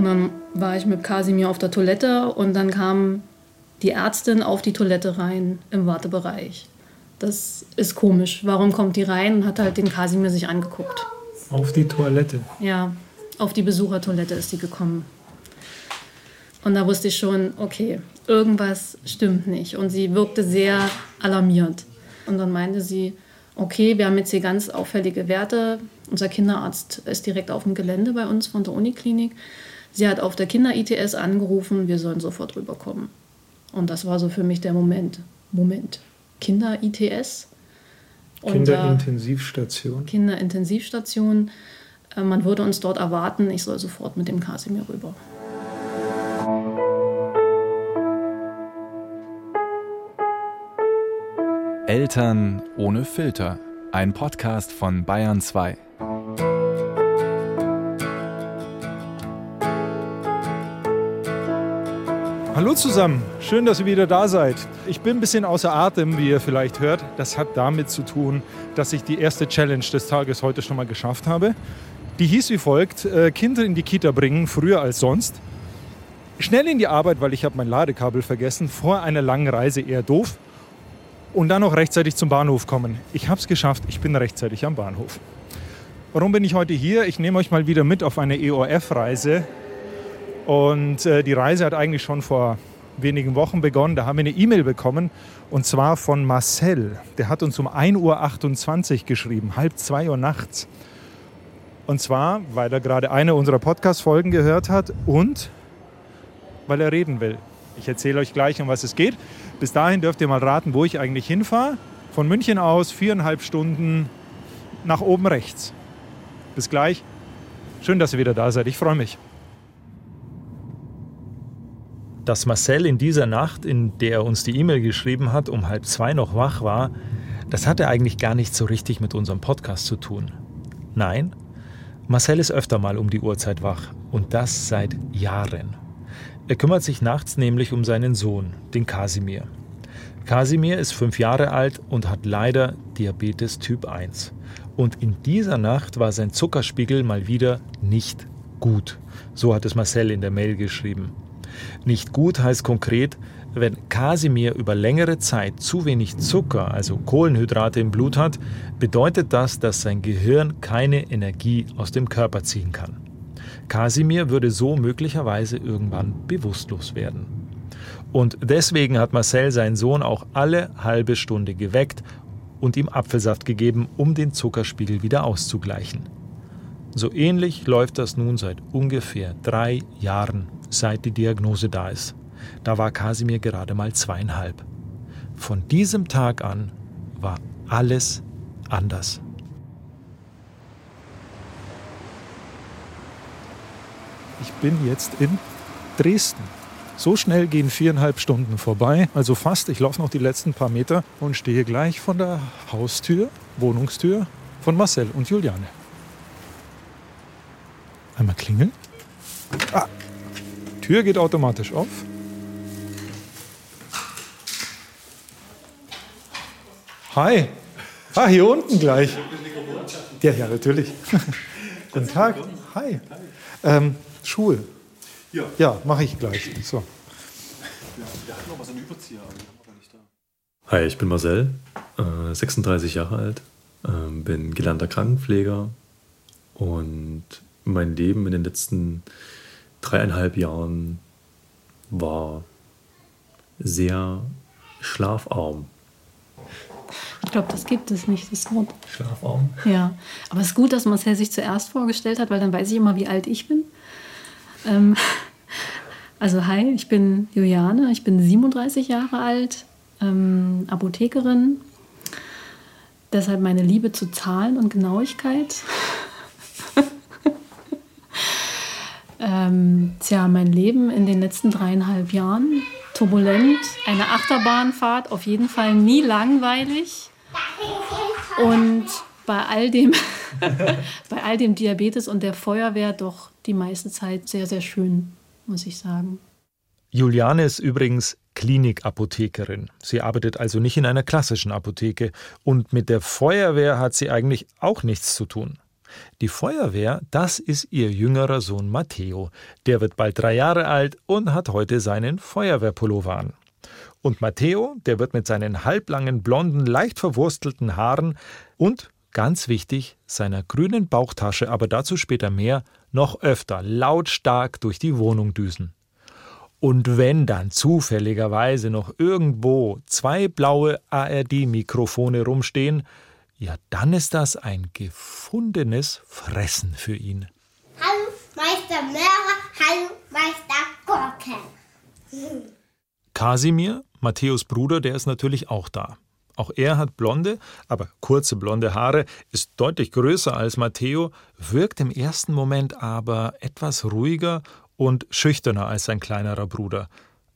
Und dann war ich mit Kasimir auf der Toilette und dann kam die Ärztin auf die Toilette rein im Wartebereich. Das ist komisch. Warum kommt die rein und hat halt den Kasimir sich angeguckt? Auf die Toilette? Ja, auf die Besuchertoilette ist sie gekommen. Und da wusste ich schon, okay, irgendwas stimmt nicht. Und sie wirkte sehr alarmiert. Und dann meinte sie, okay, wir haben jetzt hier ganz auffällige Werte. Unser Kinderarzt ist direkt auf dem Gelände bei uns von der Uniklinik. Sie hat auf der Kinder-ITS angerufen, wir sollen sofort rüberkommen. Und das war so für mich der Moment. Moment, Kinder-ITS? Kinderintensivstation. Kinderintensivstation. Äh, man würde uns dort erwarten, ich soll sofort mit dem Kasimir rüber. Eltern ohne Filter. Ein Podcast von Bayern 2. Hallo zusammen, schön, dass ihr wieder da seid. Ich bin ein bisschen außer Atem, wie ihr vielleicht hört. Das hat damit zu tun, dass ich die erste Challenge des Tages heute schon mal geschafft habe. Die hieß wie folgt, äh, Kinder in die Kita bringen, früher als sonst. Schnell in die Arbeit, weil ich habe mein Ladekabel vergessen, vor einer langen Reise eher doof. Und dann noch rechtzeitig zum Bahnhof kommen. Ich habe es geschafft, ich bin rechtzeitig am Bahnhof. Warum bin ich heute hier? Ich nehme euch mal wieder mit auf eine EOF-Reise und äh, die Reise hat eigentlich schon vor wenigen Wochen begonnen. Da haben wir eine E-Mail bekommen und zwar von Marcel. Der hat uns um 1.28 Uhr geschrieben, halb zwei Uhr nachts. Und zwar, weil er gerade eine unserer Podcast-Folgen gehört hat und weil er reden will. Ich erzähle euch gleich, um was es geht. Bis dahin dürft ihr mal raten, wo ich eigentlich hinfahre. Von München aus viereinhalb Stunden nach oben rechts. Bis gleich. Schön, dass ihr wieder da seid. Ich freue mich dass Marcel in dieser Nacht, in der er uns die E-Mail geschrieben hat, um halb zwei noch wach war, das hatte eigentlich gar nicht so richtig mit unserem Podcast zu tun. Nein, Marcel ist öfter mal um die Uhrzeit wach und das seit Jahren. Er kümmert sich nachts nämlich um seinen Sohn, den Kasimir. Kasimir ist fünf Jahre alt und hat leider Diabetes Typ 1. Und in dieser Nacht war sein Zuckerspiegel mal wieder nicht gut. So hat es Marcel in der Mail geschrieben. Nicht gut heißt konkret, wenn Kasimir über längere Zeit zu wenig Zucker, also Kohlenhydrate im Blut hat, bedeutet das, dass sein Gehirn keine Energie aus dem Körper ziehen kann. Kasimir würde so möglicherweise irgendwann bewusstlos werden. Und deswegen hat Marcel seinen Sohn auch alle halbe Stunde geweckt und ihm Apfelsaft gegeben, um den Zuckerspiegel wieder auszugleichen. So ähnlich läuft das nun seit ungefähr drei Jahren seit die Diagnose da ist. Da war Kasimir gerade mal zweieinhalb. Von diesem Tag an war alles anders. Ich bin jetzt in Dresden. So schnell gehen viereinhalb Stunden vorbei, also fast. Ich laufe noch die letzten paar Meter und stehe gleich von der Haustür, Wohnungstür von Marcel und Juliane. Einmal klingeln. Ah, Tür geht automatisch auf. Hi. Ah, hier unten gleich. Ja, ja, natürlich. Guten Tag. Hi. Ähm, Schuhe. Ja. Ja, mache ich gleich. So. Wir hatten noch was an Überzieher, aber wir nicht da. Hi, ich bin Marcel, äh, 36 Jahre alt, äh, bin gelernter Krankenpfleger und mein Leben in den letzten dreieinhalb Jahren war sehr schlafarm. Ich glaube, das gibt es nicht, das Wort. Schlafarm? Ja, aber es ist gut, dass Marcel sich zuerst vorgestellt hat, weil dann weiß ich immer, wie alt ich bin. Ähm, also hi, ich bin Juliane, ich bin 37 Jahre alt, ähm, Apothekerin. Deshalb meine Liebe zu Zahlen und Genauigkeit. Ähm, tja, mein Leben in den letzten dreieinhalb Jahren. Turbulent, eine Achterbahnfahrt, auf jeden Fall nie langweilig. Und bei all dem, bei all dem Diabetes und der Feuerwehr doch die meiste Zeit sehr, sehr schön, muss ich sagen. Juliane ist übrigens Klinikapothekerin. Sie arbeitet also nicht in einer klassischen Apotheke und mit der Feuerwehr hat sie eigentlich auch nichts zu tun. Die Feuerwehr, das ist ihr jüngerer Sohn Matteo. Der wird bald drei Jahre alt und hat heute seinen Feuerwehrpullover an. Und Matteo, der wird mit seinen halblangen, blonden, leicht verwurstelten Haaren und, ganz wichtig, seiner grünen Bauchtasche, aber dazu später mehr, noch öfter lautstark durch die Wohnung düsen. Und wenn dann zufälligerweise noch irgendwo zwei blaue ARD-Mikrofone rumstehen, ja, dann ist das ein gefundenes Fressen für ihn. Hallo, Meister Möhrer, hallo, Meister Gurken. Kasimir, Matthäus Bruder, der ist natürlich auch da. Auch er hat blonde, aber kurze blonde Haare, ist deutlich größer als Matteo, wirkt im ersten Moment aber etwas ruhiger und schüchterner als sein kleinerer Bruder.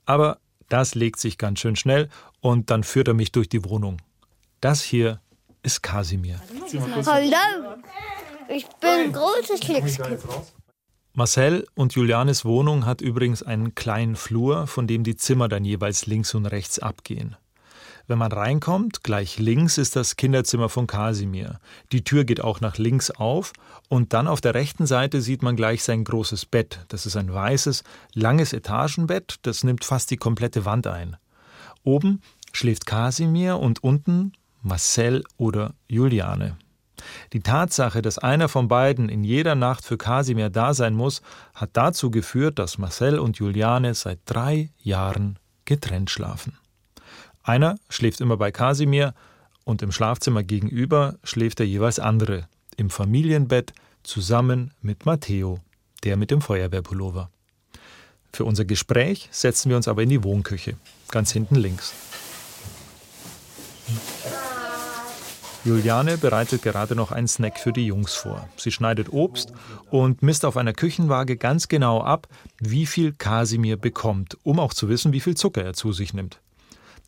Aber das legt sich ganz schön schnell und dann führt er mich durch die Wohnung. Das hier ist Kasimir. Hallo, ich bin großes Glückskind. Marcel und Julianes Wohnung hat übrigens einen kleinen Flur, von dem die Zimmer dann jeweils links und rechts abgehen. Wenn man reinkommt, gleich links ist das Kinderzimmer von Kasimir. Die Tür geht auch nach links auf und dann auf der rechten Seite sieht man gleich sein großes Bett. Das ist ein weißes, langes Etagenbett, das nimmt fast die komplette Wand ein. Oben schläft Kasimir und unten Marcel oder Juliane. Die Tatsache, dass einer von beiden in jeder Nacht für Kasimir da sein muss, hat dazu geführt, dass Marcel und Juliane seit drei Jahren getrennt schlafen. Einer schläft immer bei Kasimir und im Schlafzimmer gegenüber schläft der jeweils andere, im Familienbett zusammen mit Matteo, der mit dem Feuerwehrpullover. Für unser Gespräch setzen wir uns aber in die Wohnküche, ganz hinten links. Juliane bereitet gerade noch einen Snack für die Jungs vor. Sie schneidet Obst und misst auf einer Küchenwaage ganz genau ab, wie viel Kasimir bekommt, um auch zu wissen, wie viel Zucker er zu sich nimmt.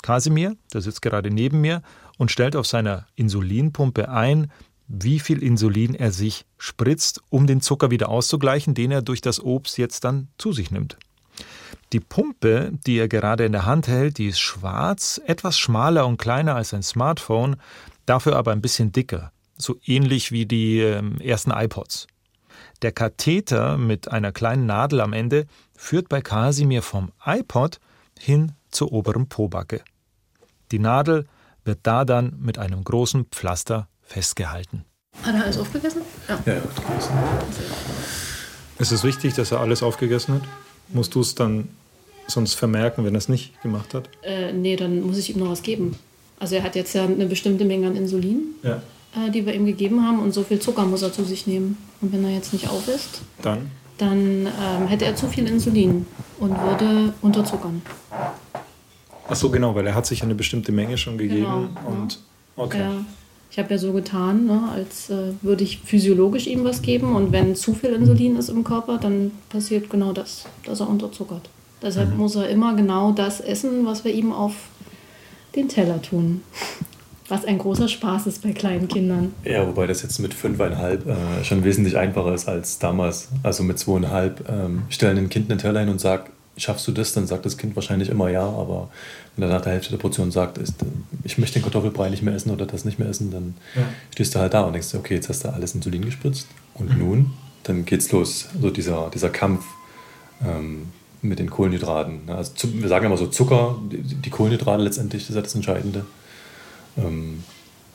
Kasimir, der sitzt gerade neben mir und stellt auf seiner Insulinpumpe ein, wie viel Insulin er sich spritzt, um den Zucker wieder auszugleichen, den er durch das Obst jetzt dann zu sich nimmt. Die Pumpe, die er gerade in der Hand hält, die ist schwarz, etwas schmaler und kleiner als ein Smartphone, dafür aber ein bisschen dicker, so ähnlich wie die äh, ersten iPods. Der Katheter mit einer kleinen Nadel am Ende führt bei Kasimir vom iPod hin zur oberen Pobacke. Die Nadel wird da dann mit einem großen Pflaster festgehalten. Hat er alles aufgegessen? Ja, ja, aufgegessen. Ist es wichtig, dass er alles aufgegessen hat? Musst du es dann sonst vermerken, wenn er es nicht gemacht hat? Äh, nee, dann muss ich ihm noch was geben. Also er hat jetzt ja eine bestimmte Menge an Insulin, Ja. äh, die wir ihm gegeben haben und so viel Zucker muss er zu sich nehmen. Und wenn er jetzt nicht auf ist, Dann? dann ähm, hätte er zu viel Insulin und würde unterzuckern. Ach so, genau, weil er hat sich eine bestimmte Menge schon gegeben. Genau, und okay. Ja, ich habe ja so getan, ne, als äh, würde ich physiologisch ihm was geben und wenn zu viel Insulin ist im Körper, dann passiert genau das, dass er unterzuckert. Deshalb Mhm. muss er immer genau das essen, was wir ihm auf den Teller tun. Was ein großer Spaß ist bei kleinen Kindern. Ja, wobei das jetzt mit fünfeinhalb äh, schon wesentlich einfacher ist als damals. Also mit zweieinhalb ähm, stellen ein Kind einen Teller hin und sagt, schaffst du das? Dann sagt das Kind wahrscheinlich immer ja, aber wenn er nach der Hälfte der Portion sagt, ist, äh, ich möchte den Kartoffelbrei nicht mehr essen oder das nicht mehr essen, dann stehst du halt da und denkst, okay, jetzt hast du alles Insulin gespritzt und nun, dann geht's los. So dieser, dieser Kampf ähm, mit den Kohlenhydraten. ne? Also zu, wir sagen immer so Zucker, die, die Kohlenhydrate letztendlich, das ist ja das Entscheidende. Ähm,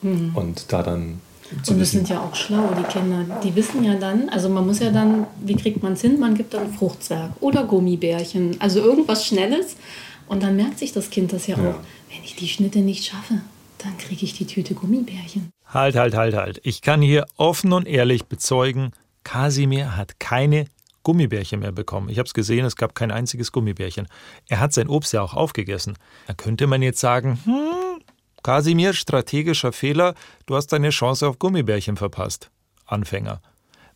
Und da dann Und das sind ja auch schlau, die Kinder. Die wissen ja dann, also man muss ja dann, wie kriegt man es hin? Man gibt dann Fruchtzwerg oder Gummibärchen, also irgendwas Schnelles. Und dann merkt sich das Kind das ja, Ja. auch. Wenn ich die Schnitte nicht schaffe, dann kriege ich die Tüte Gummibärchen. Halt, halt, halt, halt. Ich kann hier offen und ehrlich bezeugen, Kasimir hat keine Gummibärchen mehr bekommen. Ich habe es gesehen, es gab kein einziges Gummibärchen. Er hat sein Obst ja auch aufgegessen. Da könnte man jetzt sagen, hm, Kasimir, strategischer Fehler, du hast deine Chance auf Gummibärchen verpasst. Anfänger.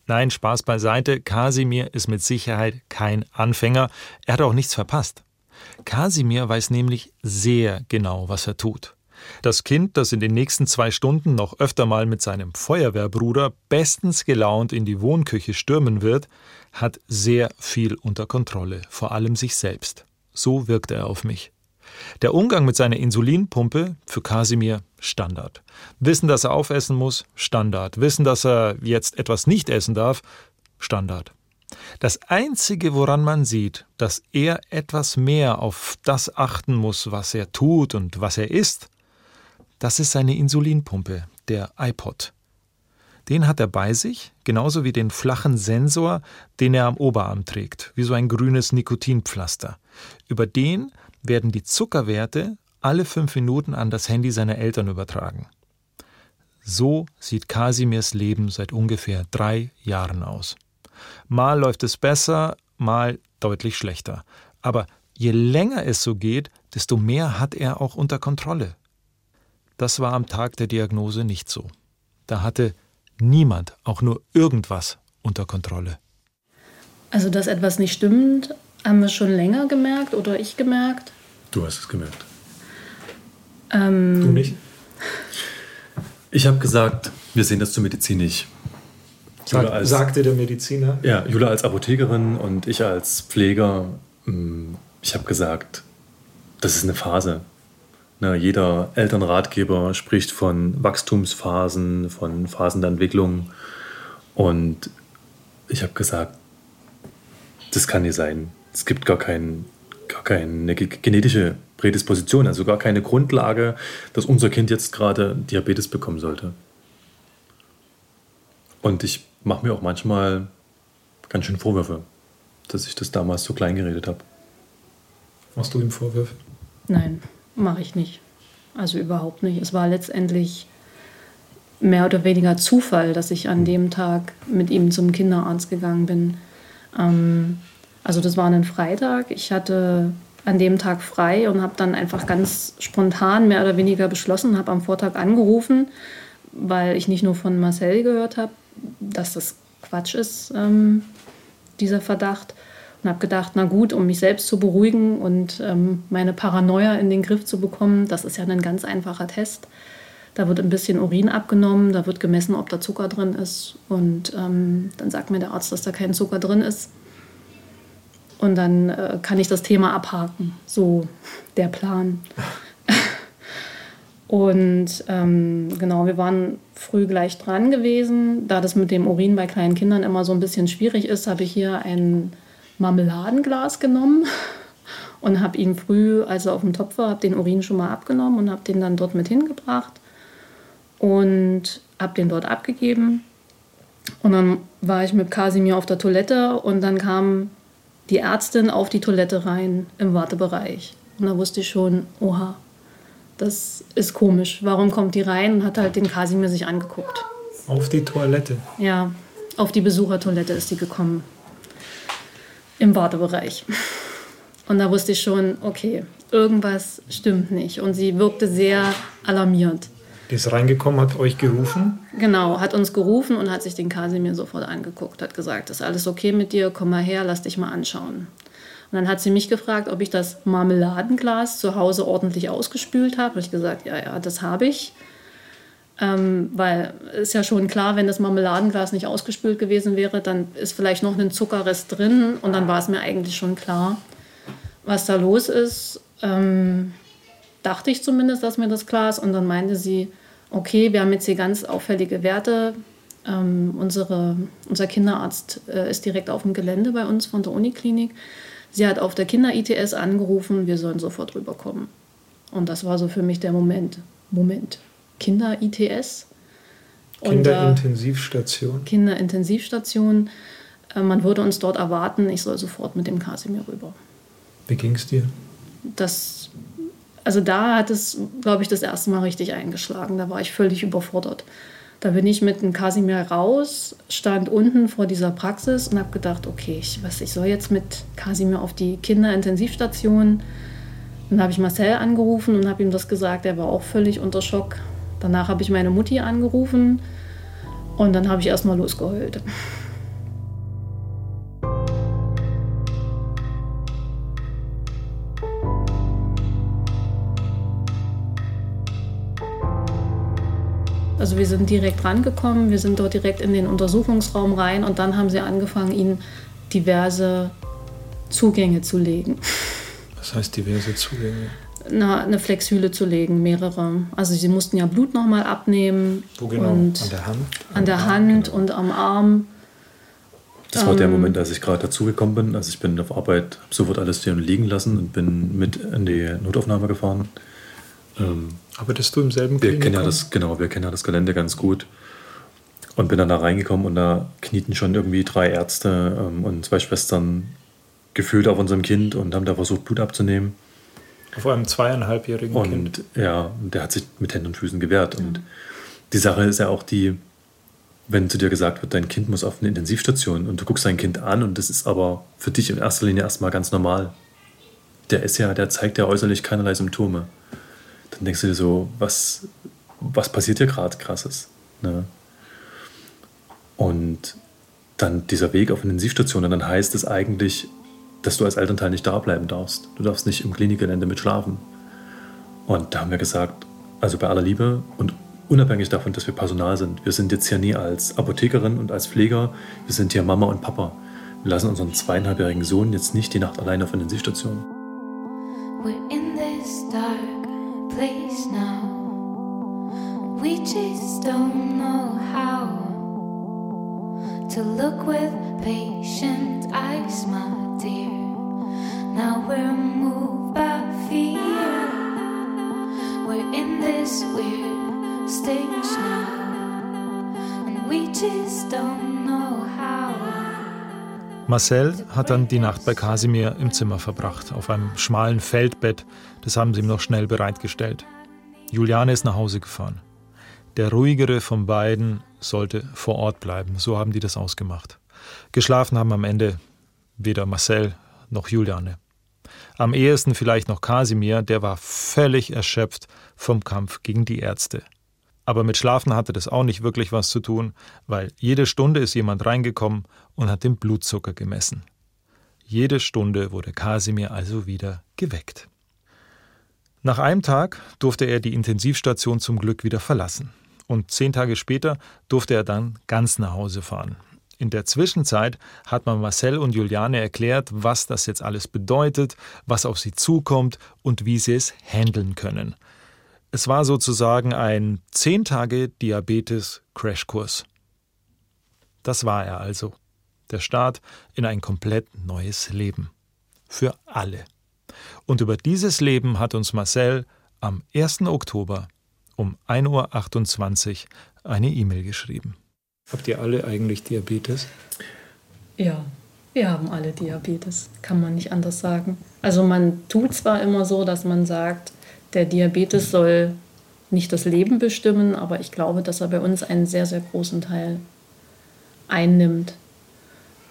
Nein, Spaß beiseite, Kasimir ist mit Sicherheit kein Anfänger. Er hat auch nichts verpasst. Kasimir weiß nämlich sehr genau, was er tut. Das Kind, das in den nächsten zwei Stunden noch öfter mal mit seinem Feuerwehrbruder bestens gelaunt in die Wohnküche stürmen wird, hat sehr viel unter Kontrolle, vor allem sich selbst. So wirkt er auf mich. Der Umgang mit seiner Insulinpumpe für Kasimir Standard. Wissen, dass er aufessen muss, Standard. Wissen, dass er jetzt etwas nicht essen darf, Standard. Das Einzige, woran man sieht, dass er etwas mehr auf das achten muss, was er tut und was er isst, das ist seine Insulinpumpe, der iPod. Den hat er bei sich, genauso wie den flachen Sensor, den er am Oberarm trägt, wie so ein grünes Nikotinpflaster. Über den werden die Zuckerwerte alle fünf Minuten an das Handy seiner Eltern übertragen. So sieht Kasimirs Leben seit ungefähr drei Jahren aus. Mal läuft es besser, mal deutlich schlechter. Aber je länger es so geht, desto mehr hat er auch unter Kontrolle. Das war am Tag der Diagnose nicht so. Da hatte niemand auch nur irgendwas unter Kontrolle. Also, dass etwas nicht stimmt, haben wir schon länger gemerkt oder ich gemerkt. Du hast es gemerkt. Ähm, du nicht? Ich habe gesagt, wir sehen das zur Medizin nicht. Sag, als, sagte der Mediziner? Ja, Jula als Apothekerin und ich als Pfleger. Mm, ich habe gesagt, das ist eine Phase. Na, jeder Elternratgeber spricht von Wachstumsphasen, von Phasen der Entwicklung. Und ich habe gesagt, das kann nicht sein. Es gibt gar, kein, gar keine genetische Prädisposition, also gar keine Grundlage, dass unser Kind jetzt gerade Diabetes bekommen sollte. Und ich mache mir auch manchmal ganz schön Vorwürfe, dass ich das damals so klein geredet habe. Machst du ihm Vorwürfe? Nein. Mache ich nicht. Also überhaupt nicht. Es war letztendlich mehr oder weniger Zufall, dass ich an dem Tag mit ihm zum Kinderarzt gegangen bin. Ähm, also das war ein Freitag. Ich hatte an dem Tag frei und habe dann einfach ganz spontan mehr oder weniger beschlossen, habe am Vortag angerufen, weil ich nicht nur von Marcel gehört habe, dass das Quatsch ist, ähm, dieser Verdacht, und habe gedacht, na gut, um mich selbst zu beruhigen und ähm, meine Paranoia in den Griff zu bekommen, das ist ja ein ganz einfacher Test. Da wird ein bisschen Urin abgenommen, da wird gemessen, ob da Zucker drin ist. Und ähm, dann sagt mir der Arzt, dass da kein Zucker drin ist. Und dann äh, kann ich das Thema abhaken. So der Plan. Und ähm, genau, wir waren früh gleich dran gewesen. Da das mit dem Urin bei kleinen Kindern immer so ein bisschen schwierig ist, habe ich hier einen Marmeladenglas genommen und habe ihn früh, als er auf dem Topf war, den Urin schon mal abgenommen und habe den dann dort mit hingebracht und habe den dort abgegeben. Und dann war ich mit Kasimir auf der Toilette und dann kam die Ärztin auf die Toilette rein im Wartebereich. Und da wusste ich schon, oha, das ist komisch. Warum kommt die rein und hat halt den Kasimir sich angeguckt. Auf die Toilette? Ja, auf die Besuchertoilette ist sie gekommen im Wartebereich. Und da wusste ich schon, okay, irgendwas stimmt nicht. Und sie wirkte sehr alarmiert. Die ist reingekommen, hat euch gerufen? Genau, hat uns gerufen und hat sich den Kasimir sofort angeguckt, hat gesagt, ist alles okay mit dir, komm mal her, lass dich mal anschauen. Und dann hat sie mich gefragt, ob ich das Marmeladenglas zu Hause ordentlich ausgespült habe. Habe ich gesagt, ja, ja, das habe ich. Ähm, weil ist ja schon klar, wenn das Marmeladenglas nicht ausgespült gewesen wäre, dann ist vielleicht noch ein Zuckerrest drin und dann war es mir eigentlich schon klar, was da los ist. Ähm, dachte ich zumindest, dass mir das klar ist. Und dann meinte sie, okay, wir haben jetzt hier ganz auffällige Werte. Ähm, unsere, unser Kinderarzt äh, ist direkt auf dem Gelände bei uns von der Uniklinik. Sie hat auf der Kinder-ITS angerufen, wir sollen sofort rüberkommen. Und das war so für mich der Moment. Moment, Kinder-ITS. Kinderintensivstation. Kinderintensivstation. Äh, man würde uns dort erwarten, ich soll sofort mit dem Kasimir rüber. Wie ging es dir? Das, also da hat es, glaube ich, das erste Mal richtig eingeschlagen. Da war ich völlig überfordert. Da bin ich mit dem Kasimir raus, stand unten vor dieser Praxis und habe gedacht, okay, ich, was, ich soll jetzt mit Kasimir auf die Kinderintensivstation. Dann habe ich Marcel angerufen und habe ihm das gesagt. Er war auch völlig unter Schock. Danach habe ich meine Mutti angerufen und dann habe ich erstmal losgeheult. Also wir sind direkt rangekommen, wir sind dort direkt in den Untersuchungsraum rein und dann haben sie angefangen, ihnen diverse Zugänge zu legen. Was heißt diverse Zugänge? Eine, eine Flexhüle zu legen, mehrere. Also sie mussten ja Blut nochmal abnehmen. Wo genau? Und an der Hand? An der Hand genau. und am Arm. Das war der ähm, Moment, als ich gerade dazugekommen bin. Also ich bin auf Arbeit, habe sofort alles stehen und liegen lassen und bin mit in die Notaufnahme gefahren. Ähm, Arbeitest du im selben wir kennen ja das Genau, wir kennen ja das Gelände ganz gut. Und bin dann da reingekommen und da knieten schon irgendwie drei Ärzte ähm, und zwei Schwestern gefühlt auf unserem Kind und haben da versucht, Blut abzunehmen. Auf einem zweieinhalbjährigen und, Kind. Ja, der hat sich mit Händen und Füßen gewehrt. Und die Sache ist ja auch die, wenn zu dir gesagt wird, dein Kind muss auf eine Intensivstation und du guckst dein Kind an und das ist aber für dich in erster Linie erstmal ganz normal. Der ist ja, der zeigt ja äußerlich keinerlei Symptome. Dann denkst du dir so, was, was passiert hier gerade krasses? Ne? Und dann dieser Weg auf eine Intensivstation, und dann heißt es eigentlich, dass du als Elternteil nicht da bleiben darfst. Du darfst nicht im Klinikgelände mitschlafen. Und da haben wir gesagt, also bei aller Liebe und unabhängig davon, dass wir Personal sind, wir sind jetzt hier nie als Apothekerin und als Pfleger, wir sind hier Mama und Papa. Wir lassen unseren zweieinhalbjährigen Sohn jetzt nicht die Nacht alleine auf Intensivstation. We're in this dark place now. We just don't know how to look with patient eyes, my dear. Now we're moved by fear. We're in this weird stage. And we just don't know how. Marcel hat dann die Nacht bei Kasimir im Zimmer verbracht, auf einem schmalen Feldbett. Das haben sie ihm noch schnell bereitgestellt. Juliane ist nach Hause gefahren. Der ruhigere von beiden sollte vor Ort bleiben. So haben die das ausgemacht. Geschlafen haben am Ende weder Marcel noch Juliane. Am ehesten vielleicht noch Kasimir, der war völlig erschöpft vom Kampf gegen die Ärzte. Aber mit Schlafen hatte das auch nicht wirklich was zu tun, weil jede Stunde ist jemand reingekommen und hat den Blutzucker gemessen. Jede Stunde wurde Kasimir also wieder geweckt. Nach einem Tag durfte er die Intensivstation zum Glück wieder verlassen. Und zehn Tage später durfte er dann ganz nach Hause fahren. In der Zwischenzeit hat man Marcel und Juliane erklärt, was das jetzt alles bedeutet, was auf sie zukommt und wie sie es handeln können. Es war sozusagen ein 10 Tage Diabetes-Crashkurs. Das war er also. Der Start in ein komplett neues Leben. Für alle. Und über dieses Leben hat uns Marcel am 1. Oktober um 1.28 Uhr eine E-Mail geschrieben. Habt ihr alle eigentlich Diabetes? Ja, wir haben alle Diabetes, kann man nicht anders sagen. Also man tut zwar immer so, dass man sagt, der Diabetes soll nicht das Leben bestimmen, aber ich glaube, dass er bei uns einen sehr, sehr großen Teil einnimmt.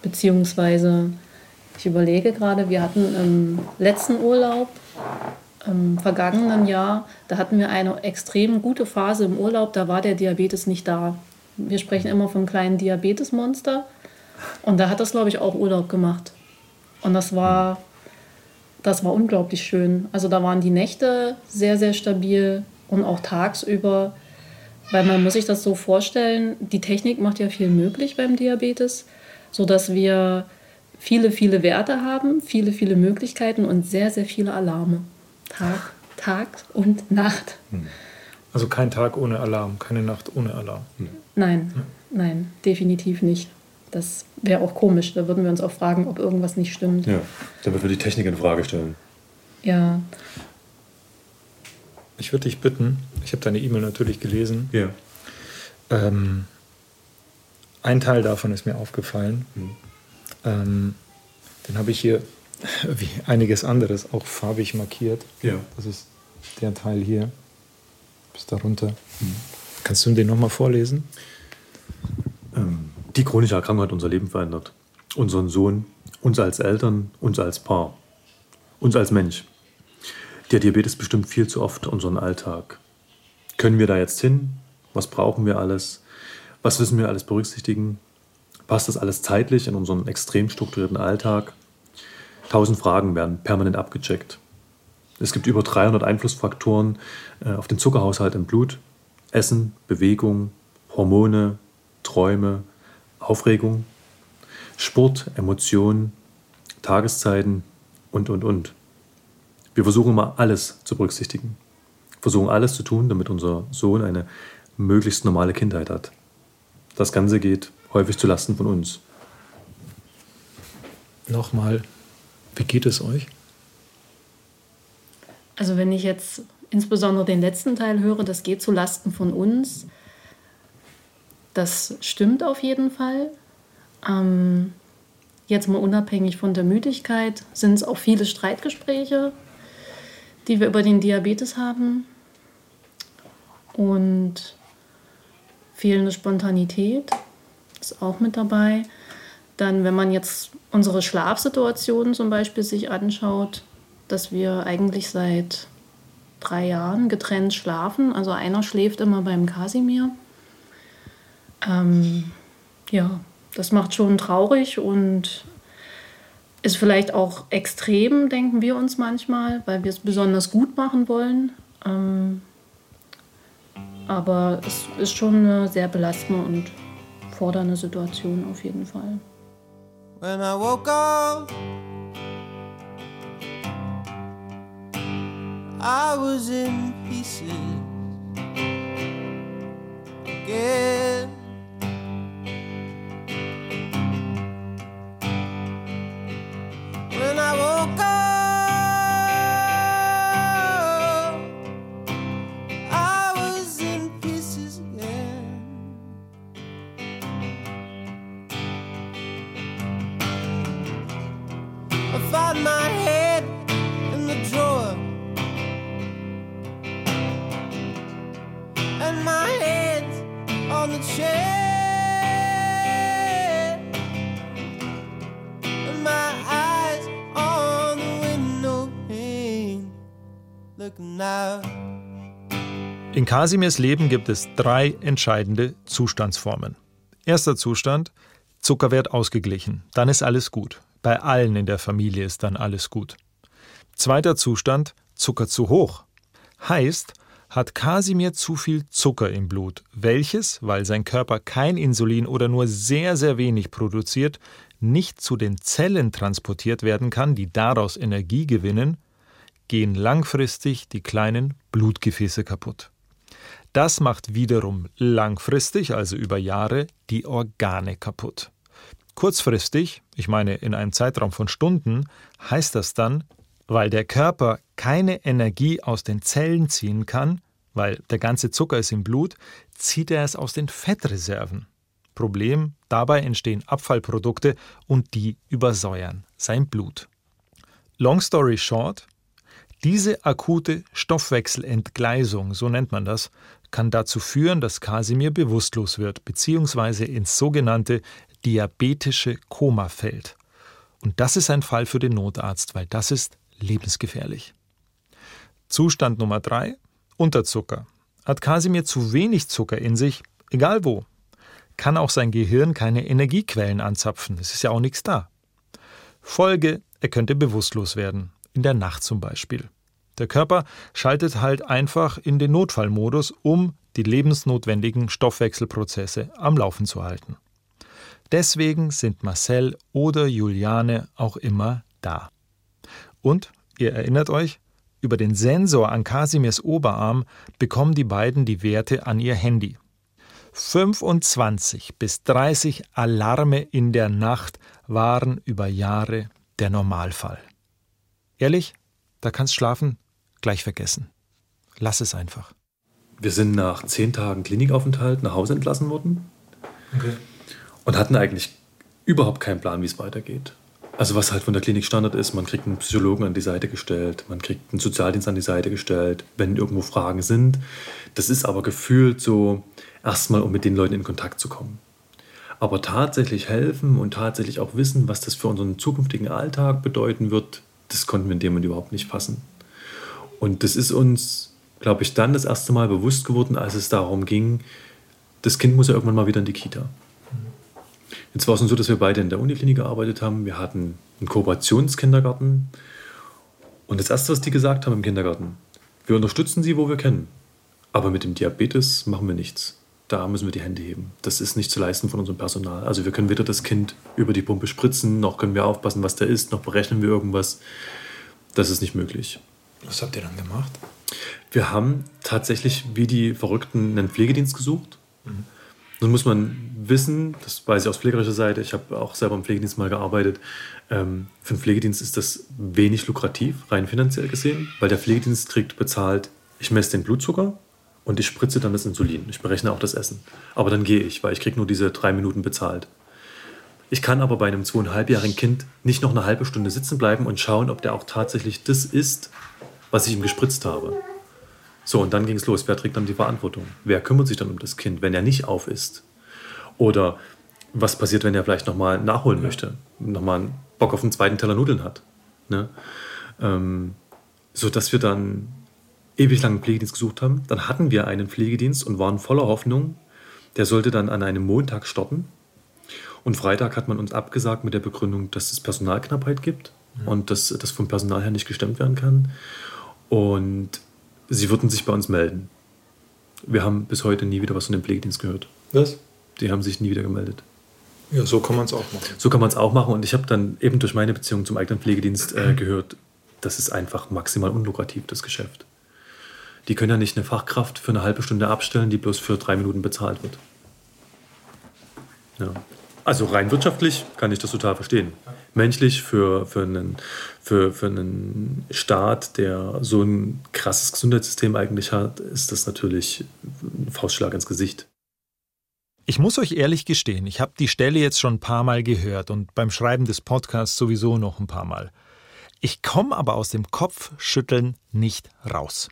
Beziehungsweise, ich überlege gerade, wir hatten im letzten Urlaub, im vergangenen Jahr, da hatten wir eine extrem gute Phase im Urlaub, da war der Diabetes nicht da wir sprechen immer vom kleinen Diabetesmonster. Und da hat das, glaube ich, auch Urlaub gemacht. Und das war, das war unglaublich schön. Also da waren die Nächte sehr, sehr stabil und auch tagsüber. Weil man muss sich das so vorstellen, die Technik macht ja viel möglich beim Diabetes, sodass wir viele, viele Werte haben, viele, viele Möglichkeiten und sehr, sehr viele Alarme. Tag, Tag und Nacht. Hm. Also kein Tag ohne Alarm, keine Nacht ohne Alarm. Nein, ja. nein, definitiv nicht. Das wäre auch komisch. Da würden wir uns auch fragen, ob irgendwas nicht stimmt. Ja, dann würden wir die Technik in Frage stellen. Ja. Ich würde dich bitten, ich habe deine E-Mail natürlich gelesen. Ja. Ähm, ein Teil davon ist mir aufgefallen. Mhm. Ähm, den habe ich hier, wie einiges anderes, auch farbig markiert. Ja. Das ist der Teil hier bis darunter. Mhm. Kannst du den nochmal vorlesen? Ähm, die chronische Erkrankung hat unser Leben verändert. Unseren Sohn, uns als Eltern, uns als Paar, uns als Mensch. Der Diabetes bestimmt viel zu oft unseren Alltag. Können wir da jetzt hin? Was brauchen wir alles? Was müssen wir alles berücksichtigen? Passt das alles zeitlich in unseren extrem strukturierten Alltag? Tausend Fragen werden permanent abgecheckt. Es gibt über 300 Einflussfaktoren äh, auf den Zuckerhaushalt im Blut. Essen, Bewegung, Hormone, Träume, Aufregung, Sport, Emotionen, Tageszeiten und, und, und. Wir versuchen immer alles zu berücksichtigen. Versuchen alles zu tun, damit unser Sohn eine möglichst normale Kindheit hat. Das Ganze geht häufig zu Lasten von uns. Nochmal, wie geht es euch? Also wenn ich jetzt insbesondere den letzten Teil höre, das geht zu Lasten von uns, das stimmt auf jeden Fall. Ähm, jetzt mal unabhängig von der Müdigkeit sind es auch viele Streitgespräche, die wir über den Diabetes haben. Und fehlende Spontanität ist auch mit dabei. Dann, wenn man jetzt unsere Schlafsituation zum Beispiel sich anschaut, dass wir eigentlich seit drei Jahren getrennt schlafen. Also einer schläft immer beim Kasimir. Ähm, ja, das macht schon traurig und ist vielleicht auch extrem, denken wir uns manchmal, weil wir es besonders gut machen wollen. Ähm, aber es ist schon eine sehr belastende und fordernde Situation auf jeden Fall. When I woke up, I was in pieces again. In Kasimirs Leben gibt es drei entscheidende Zustandsformen. Erster Zustand, Zuckerwert ausgeglichen, dann ist alles gut. Bei allen in der Familie ist dann alles gut. Zweiter Zustand, Zucker zu hoch. Heißt, hat Kasimir zu viel Zucker im Blut, welches, weil sein Körper kein Insulin oder nur sehr, sehr wenig produziert, nicht zu den Zellen transportiert werden kann, die daraus Energie gewinnen, gehen langfristig die kleinen Blutgefäße kaputt. Das macht wiederum langfristig, also über Jahre, die Organe kaputt. Kurzfristig, ich meine in einem Zeitraum von Stunden, heißt das dann, weil der Körper keine Energie aus den Zellen ziehen kann, weil der ganze Zucker ist im Blut, zieht er es aus den Fettreserven. Problem, dabei entstehen Abfallprodukte und die übersäuern sein Blut. Long story short, diese akute Stoffwechselentgleisung, so nennt man das, kann dazu führen, dass Kasimir bewusstlos wird bzw. ins sogenannte diabetische Koma fällt. Und das ist ein Fall für den Notarzt, weil das ist lebensgefährlich. Zustand Nummer 3 Unterzucker. Hat Kasimir zu wenig Zucker in sich, egal wo, kann auch sein Gehirn keine Energiequellen anzapfen. Es ist ja auch nichts da. Folge, er könnte bewusstlos werden, in der Nacht zum Beispiel. Der Körper schaltet halt einfach in den Notfallmodus, um die lebensnotwendigen Stoffwechselprozesse am Laufen zu halten. Deswegen sind Marcel oder Juliane auch immer da. Und, ihr erinnert euch, über den Sensor an Kasimirs Oberarm bekommen die beiden die Werte an ihr Handy. 25 bis 30 Alarme in der Nacht waren über Jahre der Normalfall. Ehrlich, da kannst schlafen gleich vergessen. Lass es einfach. Wir sind nach zehn Tagen Klinikaufenthalt nach Hause entlassen worden okay. und hatten eigentlich überhaupt keinen Plan, wie es weitergeht. Also was halt von der Klinik Standard ist, man kriegt einen Psychologen an die Seite gestellt, man kriegt einen Sozialdienst an die Seite gestellt, wenn irgendwo Fragen sind. Das ist aber gefühlt so erstmal, um mit den Leuten in Kontakt zu kommen. Aber tatsächlich helfen und tatsächlich auch wissen, was das für unseren zukünftigen Alltag bedeuten wird, das konnten wir in dem Moment überhaupt nicht fassen. Und das ist uns, glaube ich, dann das erste Mal bewusst geworden, als es darum ging, das Kind muss ja irgendwann mal wieder in die Kita. Jetzt war es so, dass wir beide in der Uniklinik gearbeitet haben. Wir hatten einen Kooperationskindergarten. Und das Erste, was die gesagt haben im Kindergarten, wir unterstützen sie, wo wir können. Aber mit dem Diabetes machen wir nichts. Da müssen wir die Hände heben. Das ist nicht zu leisten von unserem Personal. Also wir können weder das Kind über die Pumpe spritzen, noch können wir aufpassen, was da ist, noch berechnen wir irgendwas. Das ist nicht möglich. Was habt ihr dann gemacht? Wir haben tatsächlich wie die Verrückten einen Pflegedienst gesucht. Mhm. Nun muss man wissen, das weiß ich aus pflegerischer Seite, ich habe auch selber im Pflegedienst mal gearbeitet, ähm, für einen Pflegedienst ist das wenig lukrativ, rein finanziell gesehen, weil der Pflegedienst kriegt bezahlt, ich messe den Blutzucker und ich spritze dann das Insulin. Ich berechne auch das Essen. Aber dann gehe ich, weil ich kriege nur diese drei Minuten bezahlt. Ich kann aber bei einem zweieinhalbjährigen Kind nicht noch eine halbe Stunde sitzen bleiben und schauen, ob der auch tatsächlich das isst, was ich ihm gespritzt habe. So, und dann ging es los. Wer trägt dann die Verantwortung? Wer kümmert sich dann um das Kind, wenn er nicht auf ist? Oder was passiert, wenn er vielleicht nochmal nachholen möchte? Nochmal einen Bock auf einen zweiten Teller Nudeln hat? Ne? Ähm, so dass wir dann ewig lang einen Pflegedienst gesucht haben. Dann hatten wir einen Pflegedienst und waren voller Hoffnung, der sollte dann an einem Montag starten. Und Freitag hat man uns abgesagt mit der Begründung, dass es Personalknappheit gibt mhm. und dass das vom Personal her nicht gestemmt werden kann. Und sie würden sich bei uns melden. Wir haben bis heute nie wieder was von dem Pflegedienst gehört. Was? Die haben sich nie wieder gemeldet. Ja, so kann man es auch machen. So kann man es auch machen. Und ich habe dann eben durch meine Beziehung zum eigenen Pflegedienst äh, gehört, das ist einfach maximal unlukrativ, das Geschäft. Die können ja nicht eine Fachkraft für eine halbe Stunde abstellen, die bloß für drei Minuten bezahlt wird. Ja. Also rein wirtschaftlich kann ich das total verstehen. Menschlich für, für, einen, für, für einen Staat, der so ein krasses Gesundheitssystem eigentlich hat, ist das natürlich ein Faustschlag ins Gesicht. Ich muss euch ehrlich gestehen, ich habe die Stelle jetzt schon ein paar Mal gehört und beim Schreiben des Podcasts sowieso noch ein paar Mal. Ich komme aber aus dem Kopfschütteln nicht raus.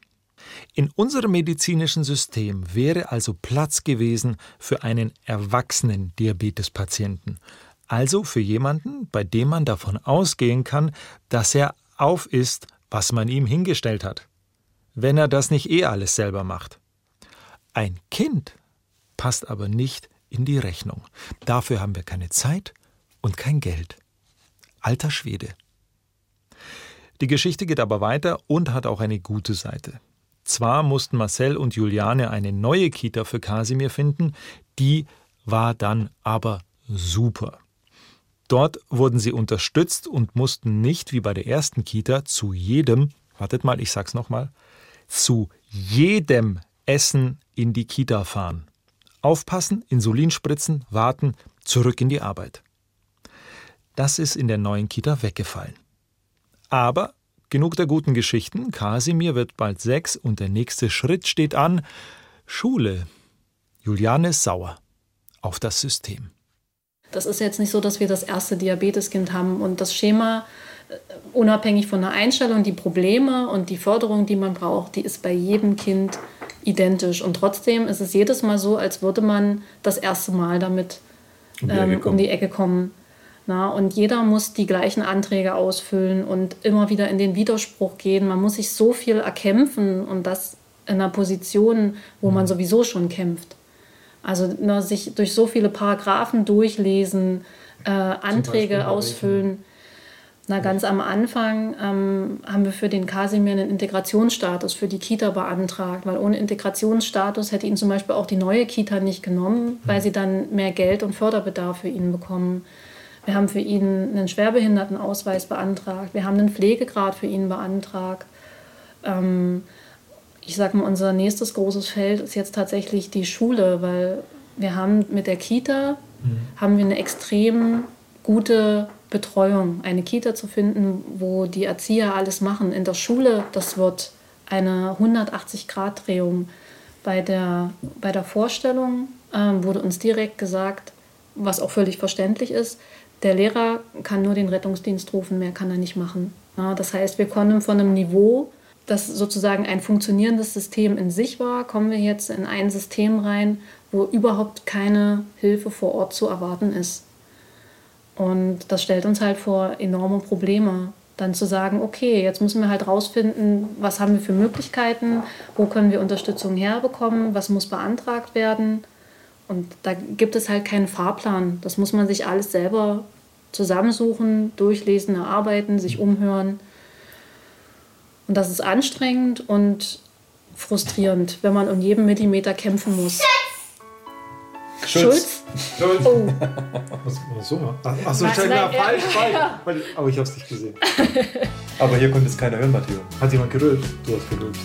In unserem medizinischen System wäre also Platz gewesen für einen erwachsenen Diabetespatienten, also für jemanden, bei dem man davon ausgehen kann, dass er auf ist, was man ihm hingestellt hat, wenn er das nicht eh alles selber macht. Ein Kind passt aber nicht in die Rechnung. Dafür haben wir keine Zeit und kein Geld. Alter Schwede. Die Geschichte geht aber weiter und hat auch eine gute Seite. Zwar mussten Marcel und Juliane eine neue Kita für Kasimir finden, die war dann aber super. Dort wurden sie unterstützt und mussten nicht wie bei der ersten Kita zu jedem, wartet mal, ich sag's nochmal, zu jedem Essen in die Kita fahren. Aufpassen, Insulin spritzen, warten, zurück in die Arbeit. Das ist in der neuen Kita weggefallen. Aber Genug der guten Geschichten. Kasimir wird bald sechs und der nächste Schritt steht an. Schule. Juliane ist sauer auf das System. Das ist jetzt nicht so, dass wir das erste Diabeteskind haben und das Schema, äh, unabhängig von der Einstellung, die Probleme und die Förderung, die man braucht, die ist bei jedem Kind identisch. Und trotzdem ist es jedes Mal so, als würde man das erste Mal damit um die, ähm, um die Ecke kommen. Na, und jeder muss die gleichen Anträge ausfüllen und immer wieder in den Widerspruch gehen. Man muss sich so viel erkämpfen und das in einer Position, wo man mhm. sowieso schon kämpft. Also na, sich durch so viele Paragraphen durchlesen, äh, Anträge ausfüllen. Na, ganz am Anfang ähm, haben wir für den Kasimir einen Integrationsstatus für die Kita beantragt, weil ohne Integrationsstatus hätte ihn zum Beispiel auch die neue Kita nicht genommen, weil mhm. sie dann mehr Geld und Förderbedarf für ihn bekommen. Wir haben für ihn einen Schwerbehindertenausweis beantragt. Wir haben einen Pflegegrad für ihn beantragt. Ähm, ich sage mal, unser nächstes großes Feld ist jetzt tatsächlich die Schule, weil wir haben mit der Kita mhm. haben wir eine extrem gute Betreuung, eine Kita zu finden, wo die Erzieher alles machen. In der Schule, das wird eine 180-Grad-Drehung. Bei der, bei der Vorstellung ähm, wurde uns direkt gesagt, was auch völlig verständlich ist, der Lehrer kann nur den Rettungsdienst rufen, mehr kann er nicht machen. Ja, das heißt, wir konnten von einem Niveau, das sozusagen ein funktionierendes System in sich war, kommen wir jetzt in ein System rein, wo überhaupt keine Hilfe vor Ort zu erwarten ist. Und das stellt uns halt vor enorme Probleme. Dann zu sagen, okay, jetzt müssen wir halt rausfinden, was haben wir für Möglichkeiten, wo können wir Unterstützung herbekommen, was muss beantragt werden. Und da gibt es halt keinen Fahrplan. Das muss man sich alles selber zusammensuchen, durchlesen, erarbeiten, sich umhören. Und das ist anstrengend und frustrierend, wenn man um jeden Millimeter kämpfen muss. Schulz. Schulz. Oh. Was, was so? Achso, falsch, Nein, falsch. Weil- Aber ich hab's nicht gesehen. Aber hier konnte es keiner hören, Matteo. Hat jemand gerülpt? Du hast gerülpt.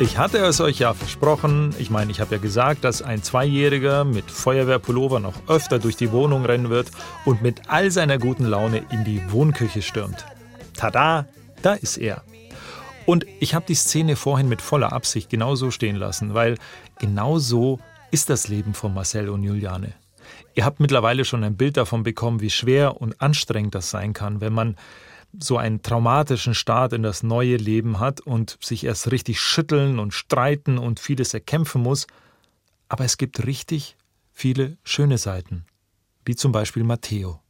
Ich hatte es euch ja versprochen. Ich meine, ich habe ja gesagt, dass ein Zweijähriger mit Feuerwehrpullover noch öfter durch die Wohnung rennen wird und mit all seiner guten Laune in die Wohnküche stürmt. Tada, da ist er. Und ich habe die Szene vorhin mit voller Absicht genauso stehen lassen, weil genau so ist das Leben von Marcel und Juliane. Ihr habt mittlerweile schon ein Bild davon bekommen, wie schwer und anstrengend das sein kann, wenn man so einen traumatischen Start in das neue Leben hat und sich erst richtig schütteln und streiten und vieles erkämpfen muss. Aber es gibt richtig viele schöne Seiten, wie zum Beispiel Matteo.